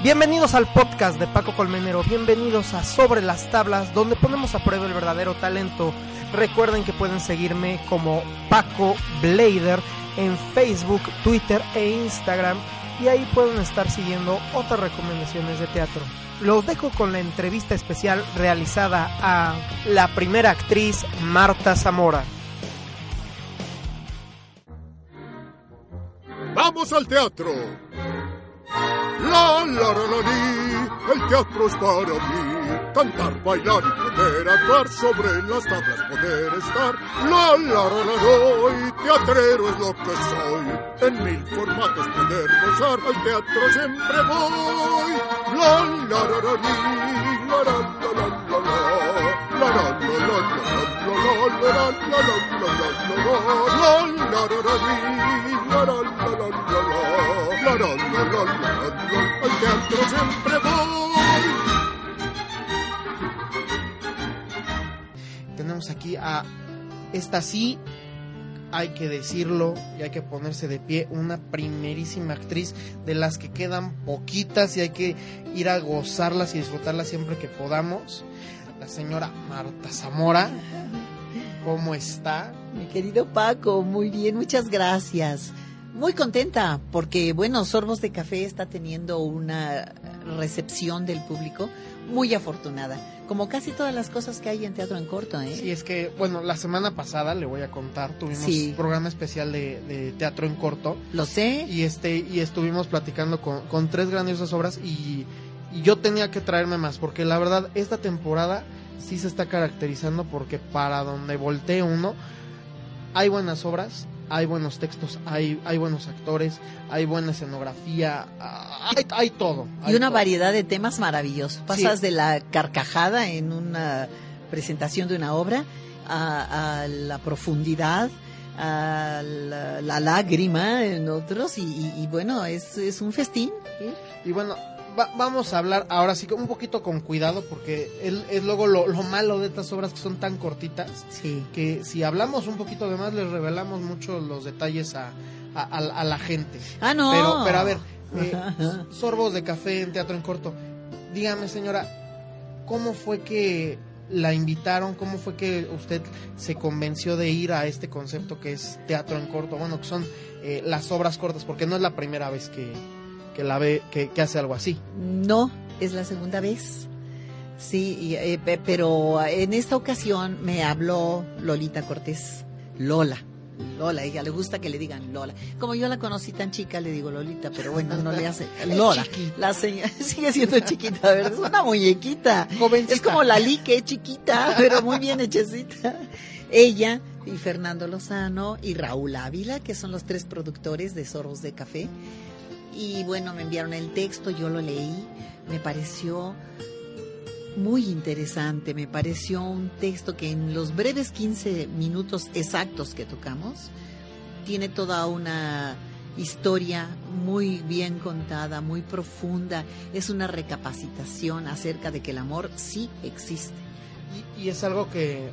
Bienvenidos al podcast de Paco Colmenero, bienvenidos a Sobre las Tablas, donde ponemos a prueba el verdadero talento. Recuerden que pueden seguirme como Paco Blader en Facebook, Twitter e Instagram y ahí pueden estar siguiendo otras recomendaciones de teatro. Los dejo con la entrevista especial realizada a la primera actriz Marta Zamora. ¡Vamos al teatro! La la la la li, el teatro es para mí. Cantar, bailar y poder actuar sobre las tablas, poder estar. La la la la doy, teatrero es lo que soy. En mil formatos poder gozar, al teatro siempre voy. La la la la li, la la la la la la. Tenemos aquí a esta sí, hay que decirlo y hay que ponerse de pie, una primerísima actriz de las que quedan poquitas y hay que ir a gozarlas y disfrutarlas siempre que podamos. Señora Marta Zamora, ¿cómo está? Mi querido Paco, muy bien, muchas gracias. Muy contenta porque, bueno, Sorbos de Café está teniendo una recepción del público muy afortunada, como casi todas las cosas que hay en Teatro en Corto, ¿eh? Sí, es que, bueno, la semana pasada, le voy a contar, tuvimos Sí. un programa especial de, de teatro en corto Lo sé. y este y estuvimos platicando con, con tres grandiosas obras y, y yo tenía que traerme más porque la verdad esta temporada sí se está caracterizando porque para donde voltee uno hay buenas obras, hay buenos textos, hay, hay buenos actores, hay buena escenografía, ah, hay, hay todo. hay Y una todo. variedad de temas maravillosos. Pasas de la carcajada en una presentación de una obra a, a la profundidad, a la, la lágrima en otros y, y- y bueno, es, es un festín. Y bueno, va- vamos a hablar ahora sí un poquito con cuidado porque es luego lo, lo malo de estas obras que son tan cortitas Sí. que si hablamos un poquito de más les revelamos mucho los detalles a, a- a- a la gente. Ah, no. Pero, pero a ver, eh, sorbos de café en teatro en corto. Dígame, señora, ¿cómo fue que la invitaron? ¿Cómo fue que usted se convenció de ir a este concepto que es teatro en corto? Bueno, que son eh, las obras cortas, porque no es la primera vez que, que la ve, que, que hace algo así. No, es la segunda vez. Sí, y, eh, pe- pero en esta ocasión me habló Lolita Cortés. Lola. Lola, ella le gusta que le digan Lola. Como yo la conocí tan chica, le digo Lolita, pero bueno, no le hace. Lola. La señora sigue siendo chiquita, ¿verdad? Es una muñequita. Jovencita. Es como Lali, que es chiquita, pero muy bien hechecita. Ella y Fernando Lozano y Raúl Ávila, que son los tres productores de Soros de Café. Y bueno, me enviaron el texto, yo lo leí, me pareció muy interesante, me pareció un texto que en los breves 15 minutos exactos que tocamos, tiene toda una historia muy bien contada, muy profunda, es una recapacitación acerca de que el amor sí existe. Y, y es algo que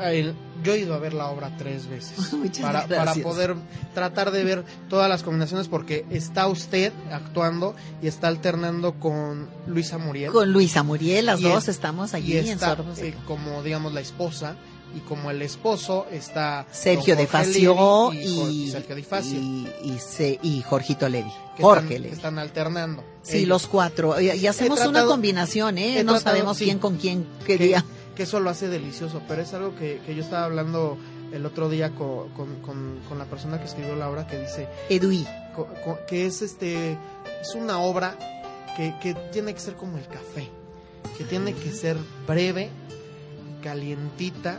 eh, yo he ido a ver la obra tres veces para, para poder tratar de ver todas las combinaciones porque está usted actuando y está alternando con Luisa Muriel Con Luisa Muriel, las Y dos es- estamos y allí en está Sorbos de eh, como digamos la esposa y como el esposo está Sergio de Facio y, y, y Sergio de Facio y, y se- y Jorgito Levi. que Jorge están, que Levi. están alternando Sí, Ellos. los cuatro. Y, y hacemos una combinación, ¿eh? No tratado, sabemos sí. quién con quién que, quería. Que eso lo hace delicioso, pero es algo que, que yo estaba hablando el otro día con, con, con- con la persona que escribió la obra que dice co- que es este es una obra que, que tiene que ser como el café, que tiene que ser breve, calientita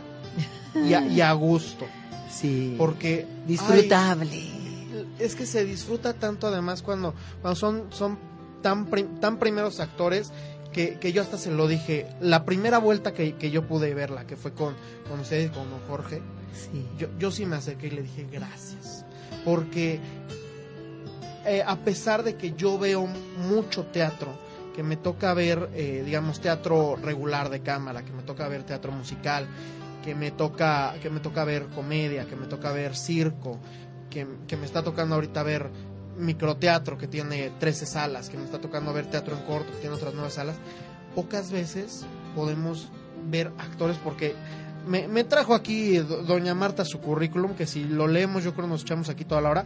y a, y a gusto. Sí. Porque Disfrutable. ay, es que se disfruta tanto además cuando, cuando son, son tan, prim- tan primeros actores que, que yo hasta se lo dije. La primera vuelta que, que yo pude verla, que fue con, con ustedes, con don Jorge, Sí. yo, yo sí me acerqué y le dije gracias. Porque eh, a pesar de que yo veo mucho teatro, que me toca ver, eh, digamos, teatro regular de cámara, que me toca ver teatro musical, que me toca, que me toca ver comedia, que me toca ver circo, que, que me está tocando ahorita ver microteatro que tiene 13 salas, que me está tocando ver teatro en corto que tiene otras nueve salas, pocas veces podemos ver actores porque me, me trajo aquí do- doña Marta su currículum, que si lo leemos yo creo nos echamos aquí toda la hora,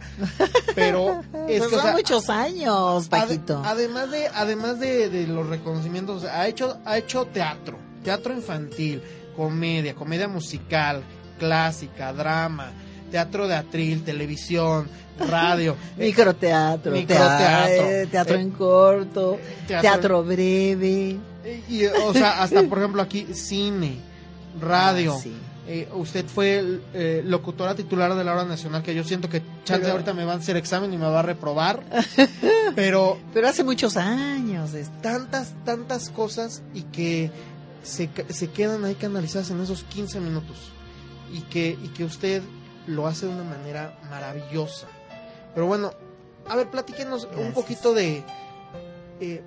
pero es Pues que, o son sea, muchos años, Paquito. además de además de, de los reconocimientos, ha hecho ha hecho teatro, teatro infantil, comedia, comedia musical, clásica, drama, teatro de atril, televisión, radio, eh, Microteatro, microteatro, teatro, eh, teatro eh, en corto, teatro- teatro breve. y, o sea, hasta por ejemplo aquí cine, radio. Ah, sí. Eh, usted fue eh, locutora titular de la hora nacional, que yo siento que chance Pero- ahorita me van a hacer examen y me va a reprobar. pero Pero hace muchos años. tantas, tantas cosas y que se, se quedan ahí canalizadas en esos 15 minutos. Y que, y que usted lo hace de una manera maravillosa. Pero bueno, a ver, platíquenos un poquito de eh,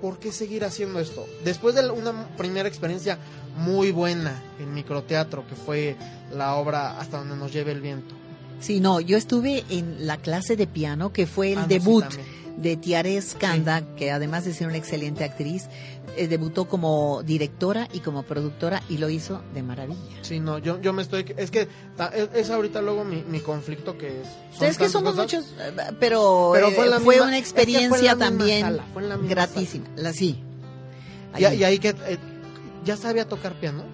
por qué seguir haciendo esto. Después de una primera experiencia muy buena en microteatro, que fue la obra Hasta donde nos lleve el viento. Sí, no, yo estuve en la clase de piano, que fue el Ah, no, sí, debut de Tiare Skanda, que además de ser una excelente actriz, eh, debutó como directora y como productora y lo hizo de maravilla. Sí, no, yo, yo me estoy... Es que ta- es, es ahorita luego mi, mi conflicto que es... son es que somos cosas. muchos, pero, Pero fue en la fue misma- una es que fue en la experiencia también sala, fue en la misma gratísima. La, sí. Y ahí que... eh, ¿Ya sabía tocar piano?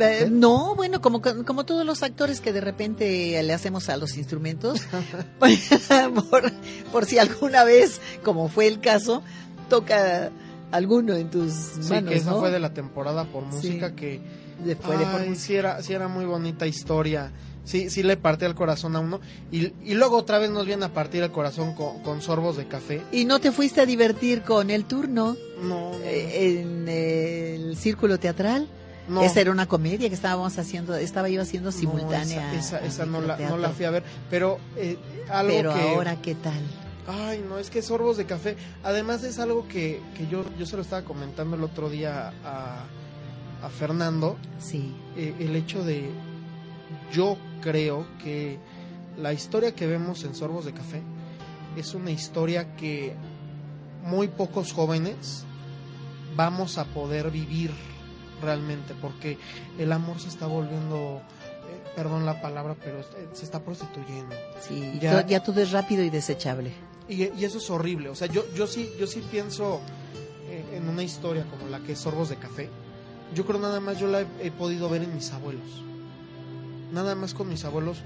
Eh, no, bueno, como, como todos los actores que de repente le hacemos a los instrumentos, por, por si alguna vez, como fue el caso, toca alguno en tus Sí, manos, que esa ¿no? fue de la temporada por Sí. música que... De- fue de por ay, música. sí, era, sí era muy bonita historia. Sí, sí le partía el corazón a uno. Y, y luego otra vez nos viene a partir el corazón con, con sorbos de café. ¿Y no te fuiste a divertir con el turno No, no, eh, en el círculo teatral? No. Esa era una comedia que estábamos haciendo, estaba yo haciendo No, simultánea. esa, esa, no, la, no la fui a ver. Pero eh, algo Pero que... ahora, ¿qué tal? Ay, no, es que sorbos de café. Además es algo que, que yo, yo se lo estaba comentando el otro día a, a Fernando. Sí, eh, el hecho de... Yo creo que la historia que vemos en Sorbos de Café es una historia que muy pocos jóvenes vamos a poder vivir realmente porque el amor se está volviendo, eh, perdón la palabra, pero eh, se está prostituyendo. sí. Ya- Ya, todo es rápido y desechable. Y, y eso es horrible. O sea, yo, yo sí, yo sí pienso eh, en una historia como la que es Sorbos de Café. Yo creo nada más yo la he, he podido ver en mis abuelos. Nada más con mis abuelos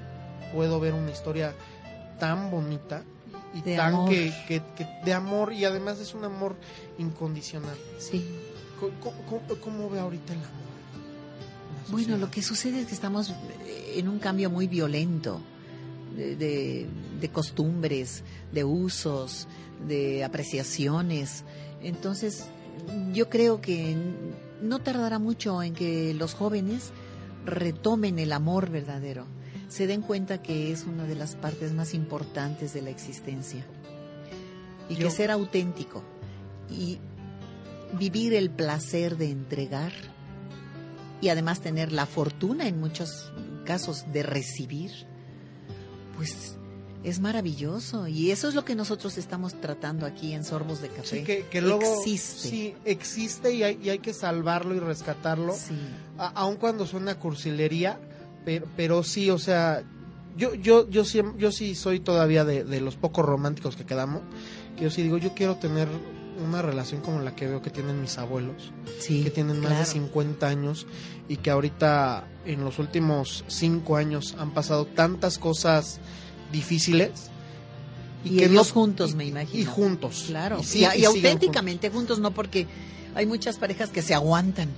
puedo ver una historia tan bonita y De tan amor. que, que- que- de amor y además es un amor incondicional. Sí. ¿Cómo, cómo- cómo ve ahorita el amor? Bueno, lo que sucede es que estamos eh, en un cambio muy violento de, de- de costumbres, de usos, de apreciaciones. Entonces, yo creo que no tardará mucho en que los jóvenes retomen el amor verdadero, se den cuenta que es una de las partes más importantes de la existencia y Yo- que ser auténtico y vivir el placer de entregar y además tener la fortuna en muchos casos de recibir, pues es maravilloso y eso es lo que nosotros estamos tratando aquí en Sorbos de Café. Sí, que, que luego existe. sí, existe y hay, y hay que salvarlo y rescatarlo. Sí. a- aun cuando suena cursilería, pero, pero sí, o sea, yo yo yo sí, yo sí soy todavía de, de los pocos románticos que quedamos, que yo sí digo, yo quiero tener una relación como la que veo que tienen mis abuelos, Sí, que tienen más de claro. 50 años y que ahorita en los últimos 5 años han pasado tantas cosas difíciles Y, que ellos no- juntos, me imagino. y juntos Claro, y, sí- y auténticamente juntos. no porque hay muchas parejas que se aguantan.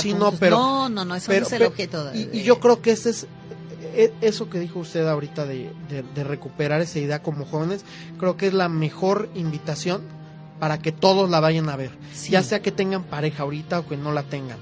Sí, no, juntos. pero- No, no, no, eso pero- no es el pero- objeto. Y, de- y yo creo que ese es e- eso que dijo usted ahorita de, de- de recuperar esa idea como jóvenes, creo que es la mejor invitación para que todos la vayan a ver. Sí. Ya sea que tengan pareja ahorita o que no la tengan.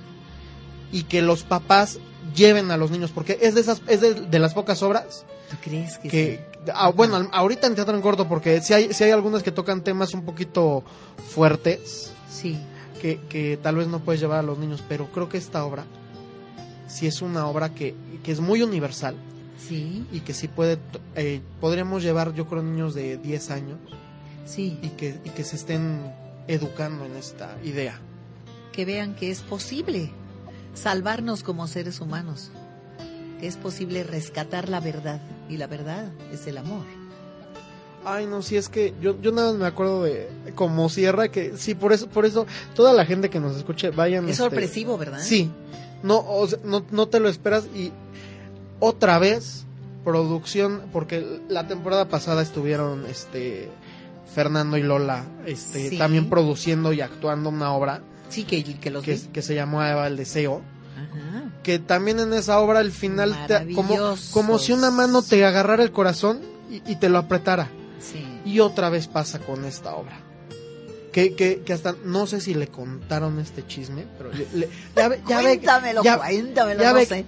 Y que los papás lleven a los niños, porque es de esas, es de, de las pocas obras ¿Tú crees que, que, ah, bueno, ahorita en teatro en corto, porque si hay, si hay algunas que tocan temas un poquito fuertes, sí? que, que tal vez no puedes llevar a los niños, pero creo que esta obra sí es una obra que, que es muy universal Sí, y que sí puede, eh, podríamos llevar yo creo niños de 10 años sí, y que, y que se estén educando en esta idea. que vean que es posible salvarnos como seres humanos, que es posible rescatar la verdad y la verdad es el amor. Ay, no, sí, es que yo, yo nada más me acuerdo de como cierra que sí, por eso, por eso toda la gente que nos escuche vayan. Es este, sorpresivo, ¿verdad? Sí, no, o sea, no, no te lo esperas y otra vez producción, porque la temporada pasada estuvieron este Fernando y Lola este, Sí. también produciendo y actuando una obra Sí, que, que los que, que se llamó Eva el Deseo, Ajá. que también en esa obra al final te- como, como si una mano te agarrara el corazón y, y te lo apretara. Sí. Y otra vez pasa con esta obra. Que, que, que hasta no sé si le contaron este chisme, pero le- le- ya ve, ya cuéntamelo, ya- cuéntamelo, ya no ve- sé.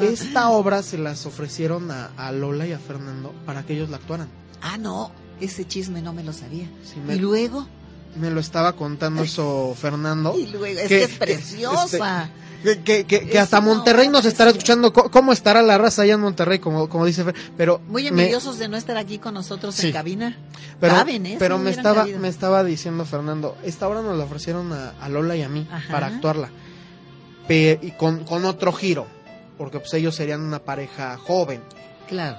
esta obra se las ofrecieron a, a Lola y a Fernando para que ellos la actuaran. Ah, no, ese chisme no me lo sabía. Sí, me, Y luego, me lo estaba contando eso Fernando. y luego, es Que- que es preciosa. Que, que, que- que Es hasta Monterrey nos estará escuchando. ¿Cómo estará la raza allá en Monterrey? Como, como dice Fer. Pero Muy me- envidiosos de no estar aquí con nosotros Sí. en cabina. pero, Caben, ¿eh? pero me estaba cabido. me estaba diciendo Fernando, esta obra nos la ofrecieron a, a Lola y a mí Ajá. para actuarla. Pe- y con, con otro giro, porque pues ellos serían una pareja joven, Claro.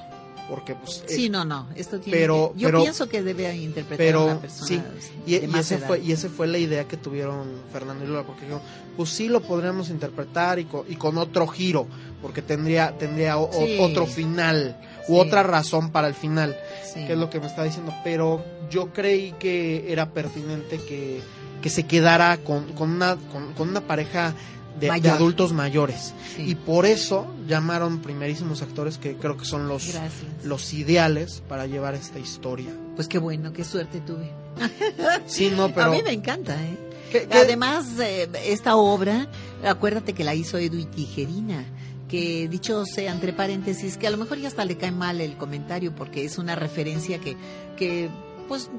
Porque pues Sí, no, no. Esto tiene pero- que- yo pero- pienso que debe interpretar pero, a una persona sí, y, de y ese edad. fue y esa fue la idea que tuvieron Fernando y Lola, porque dijeron, pues sí lo podríamos interpretar y con, y con otro giro, porque tendría tendría o- o- Sí. otro final Sí. u otra razón para el final. Sí. que es lo que me está diciendo, pero yo creí que era pertinente que, que se quedara con, con, una, con, con una pareja de, adultos mayores. Sí. Y por eso llamaron primerísimos actores que creo que son los, Gracias. los ideales para llevar esta historia. Pues qué bueno, qué suerte tuve. Sí, no, pero... A mí me encanta, ¿eh? ¿qué- qué- Además, eh, esta obra, acuérdate que la hizo Edu Tijerina, que dicho sea entre paréntesis, que a lo mejor ya hasta le cae mal el comentario porque es una referencia que, que pues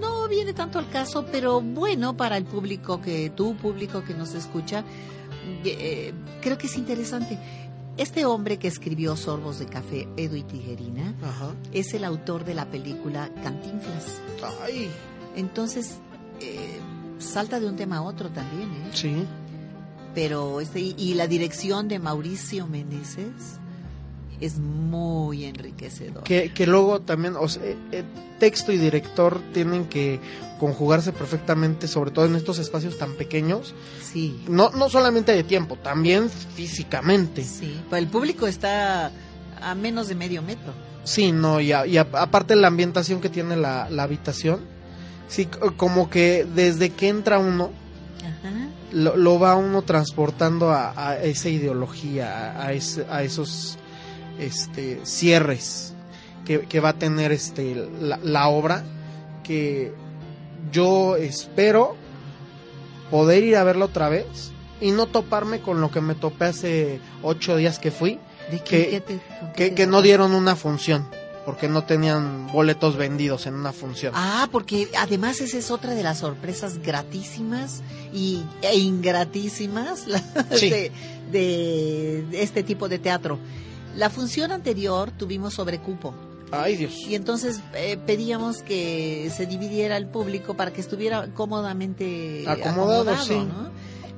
no viene tanto al caso, pero bueno para el público que tu público que nos escucha, eh, creo que es interesante. Este hombre que escribió Sorbos de Café, Edu Tijerina, Ajá. es el autor de la película Cantinflas. Ay, Entonces, eh, salta de un tema a otro también, ¿eh? sí. Pero este, y, y la dirección de Mauricio Meneses es muy enriquecedor. Que, que luego también, o sea, eh, texto y director tienen que conjugarse perfectamente, sobre todo en estos espacios tan pequeños. Sí, No, no solamente de tiempo, también físicamente. sí. El público está a menos de medio metro. Sí, no, y, a- y a- aparte la ambientación que tiene la, la habitación, sí, como que desde que entra uno, Ajá. lo, lo va uno transportando a, a esa ideología, a ese- a esos este, cierres que, que va a tener este, la, la obra, que yo espero poder ir a verla otra vez y no toparme con lo que me topé hace ocho días que fui, ¿De Que- te- que, no dieron una función, porque no tenían boletos vendidos en una función. Ah, porque además esa es otra de las sorpresas gratísimas y, e ingratísimas Sí. de, de este tipo de teatro. La función anterior tuvimos sobrecupo Ay, Dios. y entonces eh, pedíamos que se dividiera el público para que estuviera cómodamente Acomodado, sí. ¿no?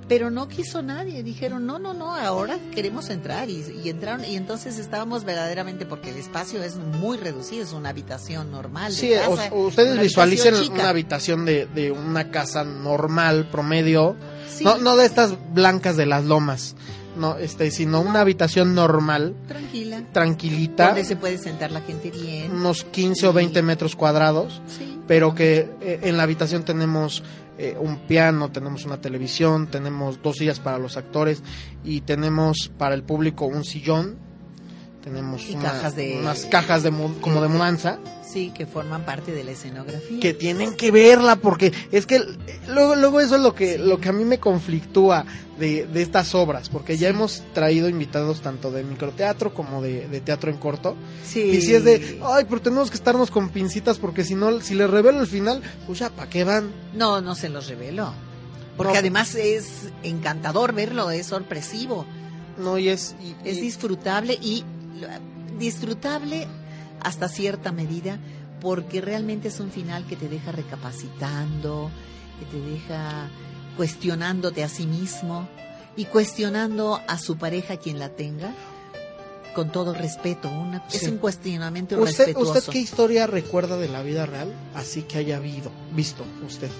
Pero no quiso nadie, dijeron, no, no, no, ahora queremos entrar y, y entraron y entonces estábamos verdaderamente, porque el espacio es muy reducido, es una habitación normal. de Sí, o- casa, o ustedes una visualicen habitación una habitación de, de una casa normal, promedio, Sí, no, no de estas blancas de las lomas, no, este, sino una habitación normal, tranquila, tranquilita, donde se puede sentar la gente bien. unos 15 o 20 metros cuadrados, Sí. pero que eh, en la habitación tenemos eh, un piano, tenemos una televisión, tenemos dos sillas para los actores y tenemos para el público un sillón tenemos una- cajas de- unas cajas de como de mudanza Sí, que forman parte de la escenografía. que tienen que verla porque es que luego, luego eso es lo que, lo que a mí me conflictúa de, de estas obras, porque ya hemos traído invitados tanto de microteatro como de, de teatro en corto. Sí. Y si es de, ay, pero tenemos que estarnos con pincitas porque si no, si les revelo el final, pues ya, ¿para qué van? No, no se los revelo. Porque No. además es encantador verlo, es sorpresivo, No, y es... y- es y- disfrutable y disfrutable hasta cierta medida porque realmente es un final que te deja recapacitando, que te deja cuestionándote a sí mismo y cuestionando a su pareja quien la tenga con todo respeto, una, es un cuestionamiento ¿Usted, respetuoso. ¿Usted qué historia recuerda de la vida real? Así que haya habido, visto usted.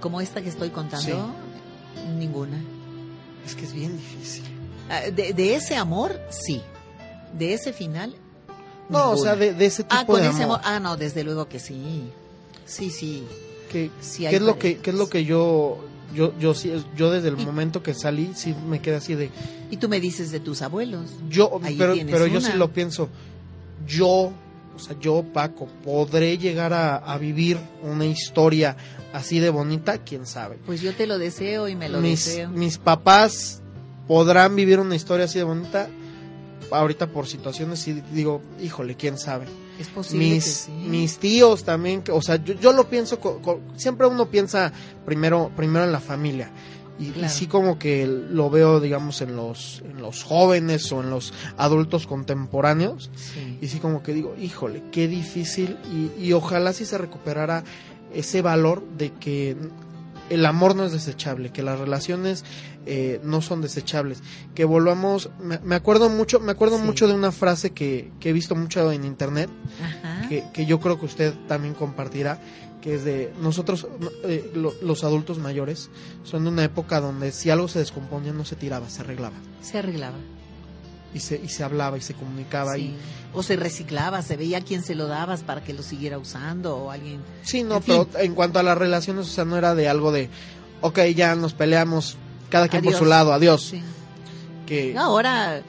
Como esta que estoy contando, ninguna. Es que es bien difícil. Ah, De, de ese amor, sí. De ese final. No, o ninguna. sea, de, de ese tipo Ah, con de ese amor. Ah, no, desde luego que sí. Sí, sí. ¿Qué, Sí qué es lo que, qué es lo que yo, yo, yo, sí- yo desde el momento que salí, sí me quedé así de, Y tú me dices de tus abuelos. yo, Ahí pero, pero yo una. sí lo pienso, yo, o sea, yo, Paco, podré llegar a, a vivir una historia así de bonita, quién sabe. Pues yo te lo deseo y me lo mis, deseo. mis papás podrán vivir una historia así de bonita. Ahorita por situaciones sí digo, híjole, quién sabe. Es posible Mis, que sí. mis tíos también, que, o sea, yo, yo lo pienso, co- co- siempre uno piensa primero, primero en la familia. Y, y Claro. sí como que lo veo, digamos, en los, en los jóvenes o en los adultos contemporáneos. Sí. Y sí como que digo, híjole, qué difícil. Y, y ojalá sí se recuperara ese valor de que el amor no es desechable, que las relaciones eh, no son desechables, que volvamos, me, me acuerdo mucho, me acuerdo Sí. mucho de una frase que, que he visto mucho en internet, que, que yo creo que usted también compartirá, que es de nosotros, no, eh, lo- los adultos mayores, son de una época donde si algo se descomponía no se tiraba, se arreglaba. Se arreglaba. Y se, y se hablaba y se comunicaba. Sí. Y, O se reciclaba, se veía a quién se lo dabas para que lo siguiera usando o alguien. sí, no, En fin. pero en cuanto a las relaciones, o sea, no era de algo de, ok, ya nos peleamos, cada quien por su lado, adiós. Sí. Que, Ahora,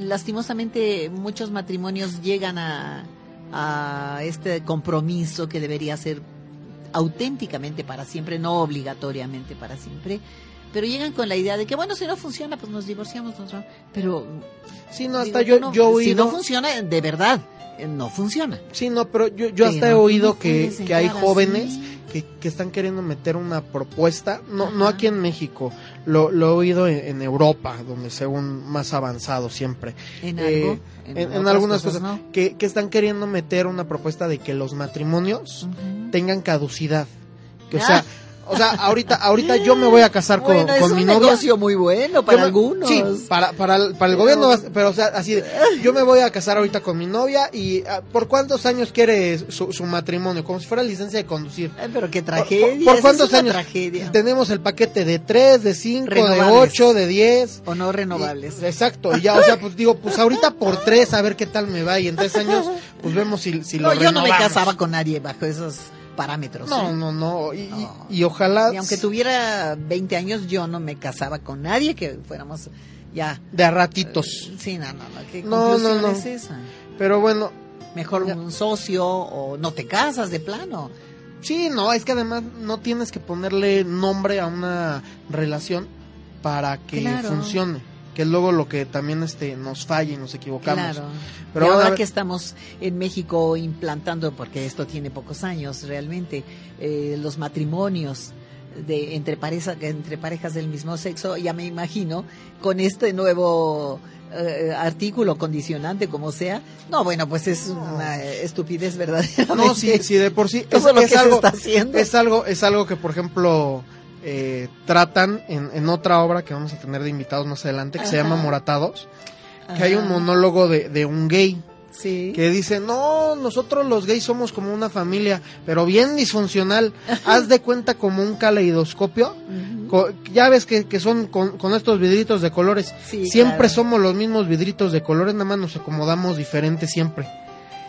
lastimosamente, muchos matrimonios llegan a, a este compromiso que debería ser auténticamente para siempre, no obligatoriamente para siempre. Pero llegan con la idea de que, bueno, si no funciona, pues nos divorciamos. nos vamos. Pero. sí, no, digo, hasta yo, no, yo he Si no oído, funciona, de verdad, eh, no funciona. sí, no, pero yo, yo hasta he oído que, que hay jóvenes que, que están queriendo meter una propuesta, no, no aquí en México, lo, lo he oído en, en Europa, donde según más avanzado siempre, En Eh, algo. en, en otras algunas cosas, no. que, que están queriendo meter una propuesta de que los matrimonios tengan caducidad. Que, o Ah. sea, o sea, ahorita, ahorita yo me voy a casar con, Bueno, es con un mi novia. negocio muy bueno para me- algunos. Sí, para, para, el- para el Pero- gobierno, pero o sea, así de, yo me voy a casar ahorita con mi novia y ah, ¿por cuántos años quiere su, su matrimonio? Como si fuera licencia de conducir. Ay, pero qué ¿Por- tragedia. ¿Por, cuántos es años? tragedia. Tenemos el paquete de 3, de 5, de Renovables. 8, de 10. O no renovables. Y- exacto, y ya, o sea, pues digo, pues ahorita por 3, a ver qué tal me va y en 3 años, pues vemos si, si no, lo yo no me renovamos. casaba con nadie bajo esos parámetros. No, ¿eh? no, no, y, y- No. y ojalá Y aunque tuviera 20 años, yo no me casaba con nadie que fuéramos ya. de a ratitos. Sí, no, no, no. ¿Qué No, no, no. es esa? Pero bueno, Mejor Ya. un socio o no te casas de plano. Sí, no, es que además no tienes que ponerle nombre a una relación para que Claro. funcione, que es luego lo que también este nos falla y nos equivocamos. Claro. Pero y ahora ver- que estamos en México implantando, porque esto tiene pocos años realmente, eh, los matrimonios de entre pareja, entre parejas del mismo sexo, ya me imagino, con este nuevo eh, artículo condicionante, como sea. No, bueno, pues es una estupidez verdaderamente. No, si, si de por sí es, Todo lo es que se está haciendo. es algo, es algo que por ejemplo eh, tratan en, en otra obra que vamos a tener de invitados más adelante que se llama Moratados, que hay un monólogo de, de un gay Sí. que dice, no, nosotros los gays somos como una familia, pero bien disfuncional, haz de cuenta como un caleidoscopio, ya ves que, que son con, con estos vidritos de colores. Sí, siempre claro. somos los mismos vidritos de colores, nada más nos acomodamos diferente siempre.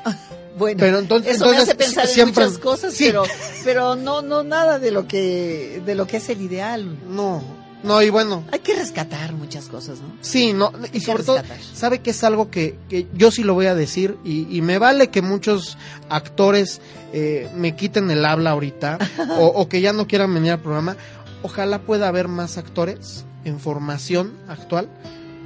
Bueno, Pero entonces, eso me entonces hace pensar siempre en muchas cosas, sí. pero, pero no, no nada de lo que, de lo que es el ideal. no. No, y bueno, Hay que rescatar muchas cosas, ¿no? sí, no, y sobre todo, sabe que es algo que, que yo sí lo voy a decir y, y me vale que muchos actores eh, me quiten el habla ahorita o, o que ya no quieran venir al programa. Ojalá pueda haber más actores en formación actual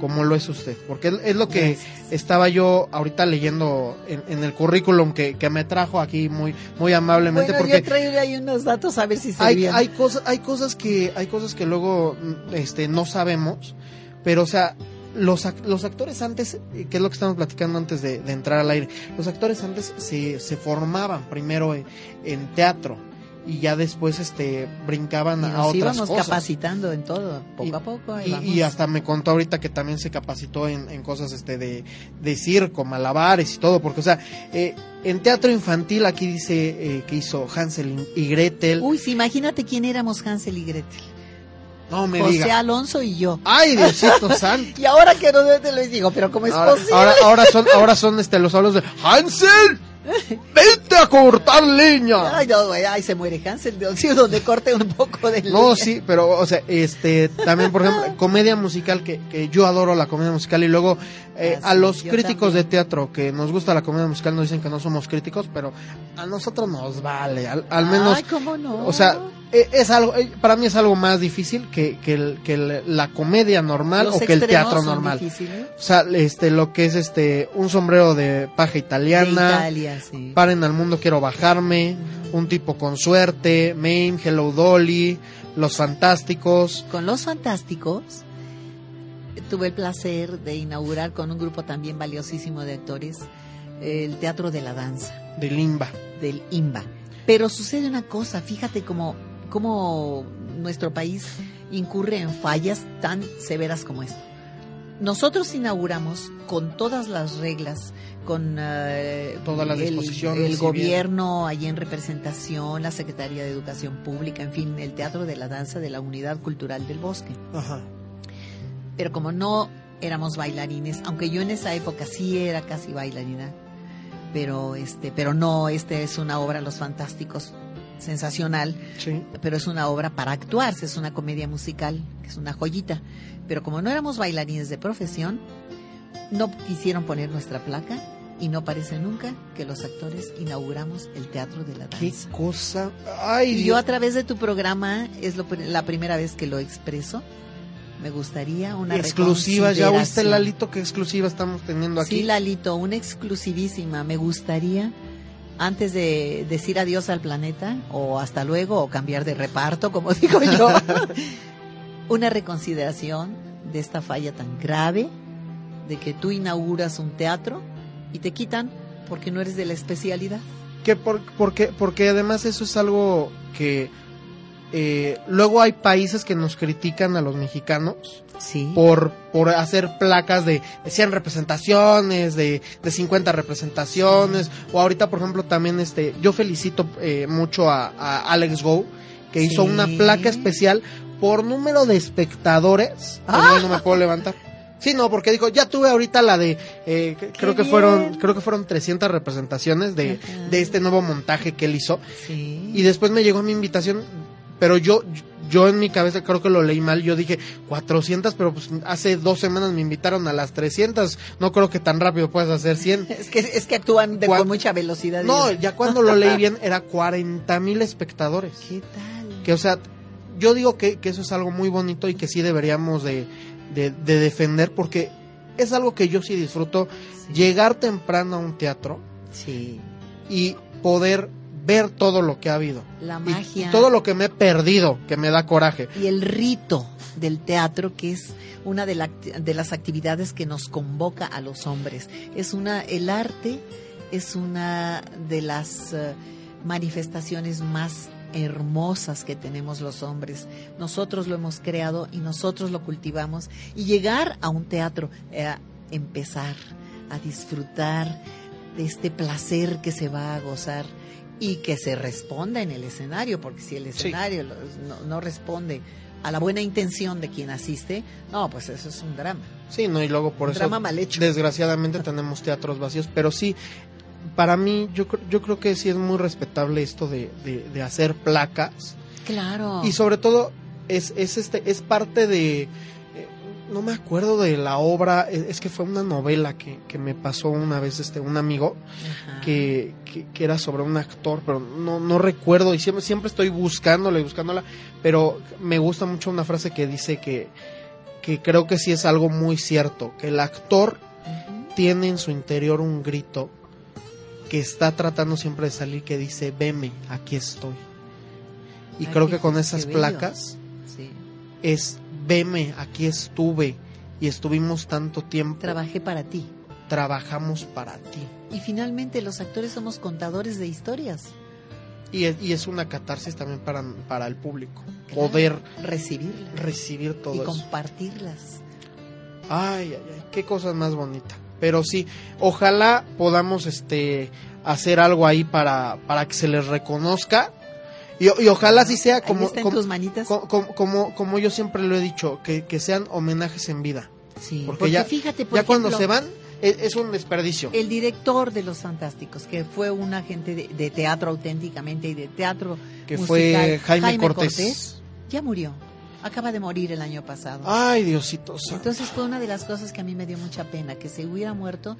como lo es usted, porque es, es lo que Gracias. estaba yo ahorita leyendo en, en el currículum que, que me trajo aquí muy muy amablemente Bueno, porque yo traeré ahí unos datos a ver si se hay, hay cosas hay cosas que hay cosas que luego este no sabemos pero o sea los, los actores antes eh, que es lo que estamos platicando antes de, de entrar al aire los actores antes se, se formaban primero en, en teatro y ya después este brincaban Y a nos otras íbamos cosas capacitando en todo, poco Y- a poco. y, y hasta me contó ahorita que también se capacitó en, en cosas este de, de circo, malabares y todo, porque o sea, eh, en teatro infantil aquí dice eh, que hizo Hansel y Gretel. Uy, sí, imagínate quién éramos Hansel y Gretel. no me José diga. Alonso y yo. Ay, Diosito santo. Y ahora que no te lo digo, pero ¿cómo es Ahora, posible? ahora, ahora son, ahora son este los hablos de Hansel, vete a cortar leña. Ay, no, güey, ay, se muere Hansel, de sí, donde corte un poco de No, leña. sí, pero, o sea, este, también, por ejemplo, comedia musical, que, que yo adoro la comedia musical, y luego eh, Ah, a los críticos también. de teatro que nos gusta la comedia musical nos dicen que no somos críticos, pero a nosotros nos vale, al, al menos, Ay, ¿cómo no? o sea, es algo, eh, para mí es algo más difícil que, que, el- que el- la comedia normal Los o que el teatro normal. difíciles. O sea, este, lo que es este, un sombrero de paja De italiana, Italia, sí. paren al mundo, quiero bajarme, un tipo con suerte, Mame, Hello Dolly, Los Fantásticos, Con Los Fantásticos tuve el placer de inaugurar con un grupo también valiosísimo de actores el Teatro de la Danza de Limba. del IMBA. Pero sucede una cosa, fíjate cómo, cómo nuestro país incurre en fallas tan severas como esta. Nosotros inauguramos con todas las reglas, con eh, Todas las el- disposiciones, el, gobierno allí en representación, la Secretaría de Educación Pública, en fin, el Teatro de la Danza de la Unidad Cultural del Bosque. Ajá. Pero como no éramos bailarines, aunque yo en esa época sí era casi bailarina, pero este, pero no, este es una obra Los Fantásticos sensacional, Sí. pero es una obra para actuarse, es una comedia musical, que es una joyita. Pero como no éramos bailarines de profesión, no quisieron poner nuestra placa y no parece nunca que los actores inauguramos el teatro de la Qué danza. cosa. Ay, Y yo a través de tu programa es lo la primera vez que lo expreso. Me gustaría una exclusiva. Ya oíste, reconsideración. Lalito, qué exclusiva estamos teniendo aquí. Sí, Lalito, una exclusivísima. Me gustaría, antes de decir adiós al planeta, o hasta luego, o cambiar de reparto, como digo yo, una reconsideración de esta falla tan grave de que tú inauguras un teatro y te quitan porque no eres de la especialidad. Que por, porque, porque además eso es algo que eh, luego hay países que nos critican a los mexicanos Sí. por, por hacer placas de, de 100 representaciones, de, de 50 representaciones, o ahorita por ejemplo también este, yo felicito eh, mucho a, a Alex Go, que hizo una placa especial por número de espectadores, ¡Ah! no me puedo levantar. Sí, no, porque dijo, ya tuve ahorita la de, eh, creo que bien! fueron, creo que fueron 300 representaciones de, de este nuevo montaje que él hizo. Sí. Y después me llegó mi invitación, pero yo, yo en mi cabeza creo que lo leí mal. Yo dije 400, pero pues hace dos semanas me invitaron a las 300. No creo que tan rápido puedas hacer 100. Es que, es que actúan de, con mucha velocidad. No, ya cuando lo leí bien era 40 mil espectadores. ¿Qué tal? Que o sea, yo digo que, que eso es algo muy bonito y que sí deberíamos de, de, de defender porque es algo que yo sí disfruto. Llegar temprano a un teatro Sí. y poder ver todo lo que ha habido. La magia. y todo lo que me he perdido, que me da coraje. y el rito del teatro que es una de, la- de las actividades que nos convoca a los hombres es una el arte es una de las eh, manifestaciones más hermosas que tenemos los hombres nosotros lo hemos creado y nosotros lo cultivamos y llegar a un teatro eh, empezar a disfrutar de este placer que se va a gozar y que se responda en el escenario, porque si el escenario lo- no, no responde a la buena intención de quien asiste, no, pues eso es un drama. Sí, no, y luego por un eso drama mal hecho. desgraciadamente tenemos teatros vacíos, pero sí, para mí yo, yo creo que sí es muy respetable esto de, de, de hacer placas Claro. y sobre todo es, es, este, es parte de... no me acuerdo de la obra, es, es que fue una novela que, que me pasó una vez este un amigo que, que, que era sobre un actor, pero no, no recuerdo y siempre, siempre estoy buscándola y buscándola, pero me gusta mucho una frase que dice que, que creo que sí es algo muy cierto, que el actor tiene en su interior un grito que está tratando siempre de salir que dice, veme, aquí estoy. Y Ay, creo que con esas placas Sí. es, veme, aquí estuve. Y estuvimos tanto tiempo, Trabajé para ti. trabajamos para ti. Y finalmente los actores somos contadores de historias. Y es, y es una catarsis también para, para el público. Claro. Poder Recibirlas. recibir todo y eso. compartirlas. Ay, ay, ay, qué cosa más bonita. Pero sí, ojalá podamos este hacer algo ahí para, para que se les reconozca. Y, y ojalá sí sea como, como, tus manitas. co- como, como, como yo siempre lo he dicho, que, que sean homenajes en vida. sí, porque porque, ya- fíjate, por Ya cuando ejemplo, se van, es, es un desperdicio. El director de Los Fantásticos, que fue un agente de, de teatro auténticamente y de teatro que musical, fue Jaime, Jaime Cortés. Cortés. ya murió. Acaba de morir el año pasado. Ay, Diosito santo. Entonces fue una de las cosas que a mí me dio mucha pena, que se hubiera muerto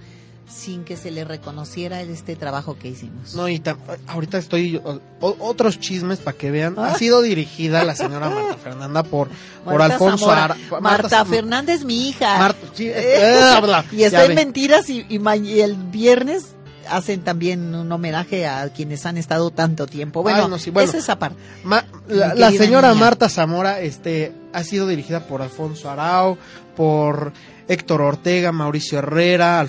sin que se le reconociera este trabajo que hicimos. No, y ahorita estoy o- otros chismes para que vean. Ah. Ha sido dirigida la señora Marta Fernanda por, por Marta Alfonso pa- Marta, Sam- Fernández, mi hija. Marta- sí, eh, habla, y está en mentiras y, y y el viernes hacen también un homenaje a quienes han estado tanto tiempo. Bueno, Ay, no, sí, bueno. esa es esa parte. Ma- la, señora niña. Marta Zamora este, ha sido dirigida por Alfonso Arau, por Héctor Ortega, Mauricio Herrera,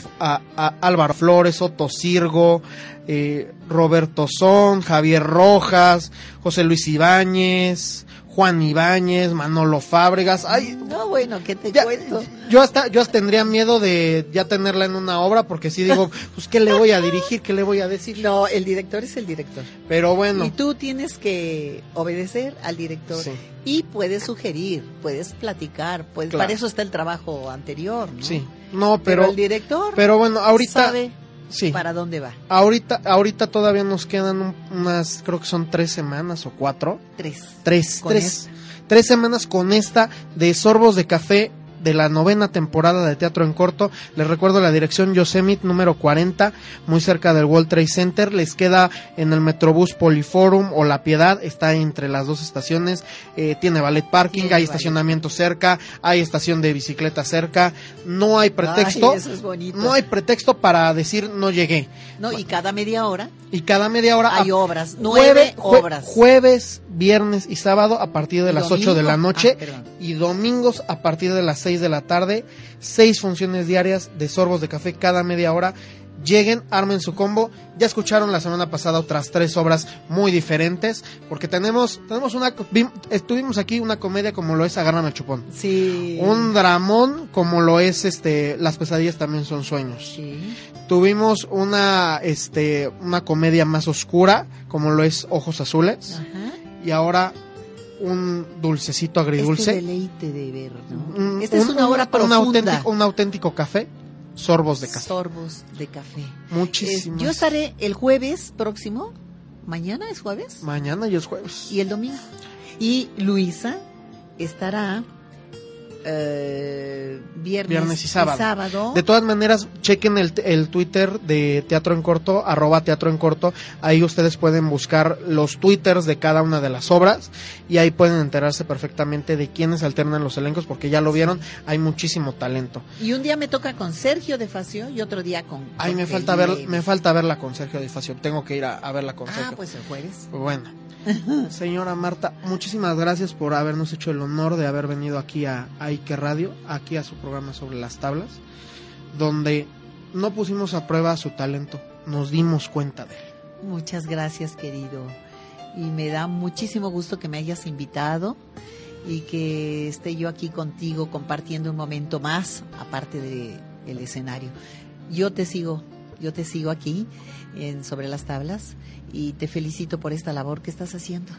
Álvaro Flores, Otto Sirgo, eh, Roberto Son, Javier Rojas, José Luis Ibáñez, Juan Ibáñez, Manolo Fábregas. Ay, No, bueno, ¿qué te ya, cuento? yo hasta yo hasta tendría miedo de ya tenerla en una obra porque si digo, pues qué le voy a dirigir, qué le voy a decir. No, el director es el director. Pero bueno, Y tú tienes que obedecer al director. sí, Y puedes sugerir, puedes platicar, puedes, Claro. para eso está el trabajo anterior, ¿no? sí. No, Pero, pero el director pero bueno, ahorita sabe sí. para dónde va. Ahorita, ahorita todavía nos quedan un- unas, creo que son tres semanas o cuatro. Tres. Tres, tres. Tres semanas con esta de Sorbos de Café de la novena temporada de Teatro en Corto. Les recuerdo la dirección Yosemite número 40, muy cerca del World Trade Center. Les queda en el Metrobús Poliforum o La Piedad, está entre las dos estaciones. Eh, tiene ballet parking, Tiene hay ballet. estacionamiento cerca, hay estación de bicicleta cerca. No hay pretexto. Ay, eso es bonito. no hay pretexto para decir no llegué. No, y cada media hora Y cada media hora hay obras, nueve jueve- jue- obras. jueves, viernes y sábado a partir de las domingo. 8 de la noche Ah, y domingos a partir de las 6 de la tarde. Seis funciones diarias de sorbos de café cada media hora. Lleguen, armen su combo. Ya escucharon la semana pasada otras tres obras muy diferentes. Porque tenemos, tenemos una, vim- estuvimos aquí una comedia como lo es Agárrame el chupón. Sí. Un dramón como lo es este, Las pesadillas también son sueños. Sí. Tuvimos una, este, una comedia más oscura, como lo es Ojos Azules. Ajá. Y ahora un dulcecito Este agridulce. deleite de ver, ¿no? Un- Esta es un- una un- obra un profunda. auténtico, un auténtico café, sorbos de café. Sorbos de café. Muchísimas. Es- yo estaré el jueves próximo. ¿Mañana es jueves? Mañana y es jueves. Y el domingo. Y Luisa estará eh, viernes, Viernes y sábado. De todas maneras, chequen el, el Twitter de Teatro en Corto, arroba Teatro en Corto. Ahí ustedes pueden buscar los twitters de cada una de las obras y ahí pueden enterarse perfectamente de quiénes alternan los elencos porque ya lo vieron, hay muchísimo talento. Y un día me toca con Sergio de Facio y otro día con. Ay, me falta ver, me falta verla con Sergio Difacio. Tengo que ir a, a verla con Ah, Sergio. pues el jueves. Bueno, señora Marta, muchísimas gracias por habernos hecho el honor de haber venido aquí a, a Ike Radio, aquí a su programa sobre las tablas, donde no pusimos a prueba su talento, nos dimos cuenta de él. Muchas gracias, querido. Y me da muchísimo gusto que me hayas invitado y que esté yo aquí contigo compartiendo un momento más, aparte de el escenario. Yo te sigo, yo te sigo aquí en Sobre las Tablas y te felicito por esta labor que estás haciendo.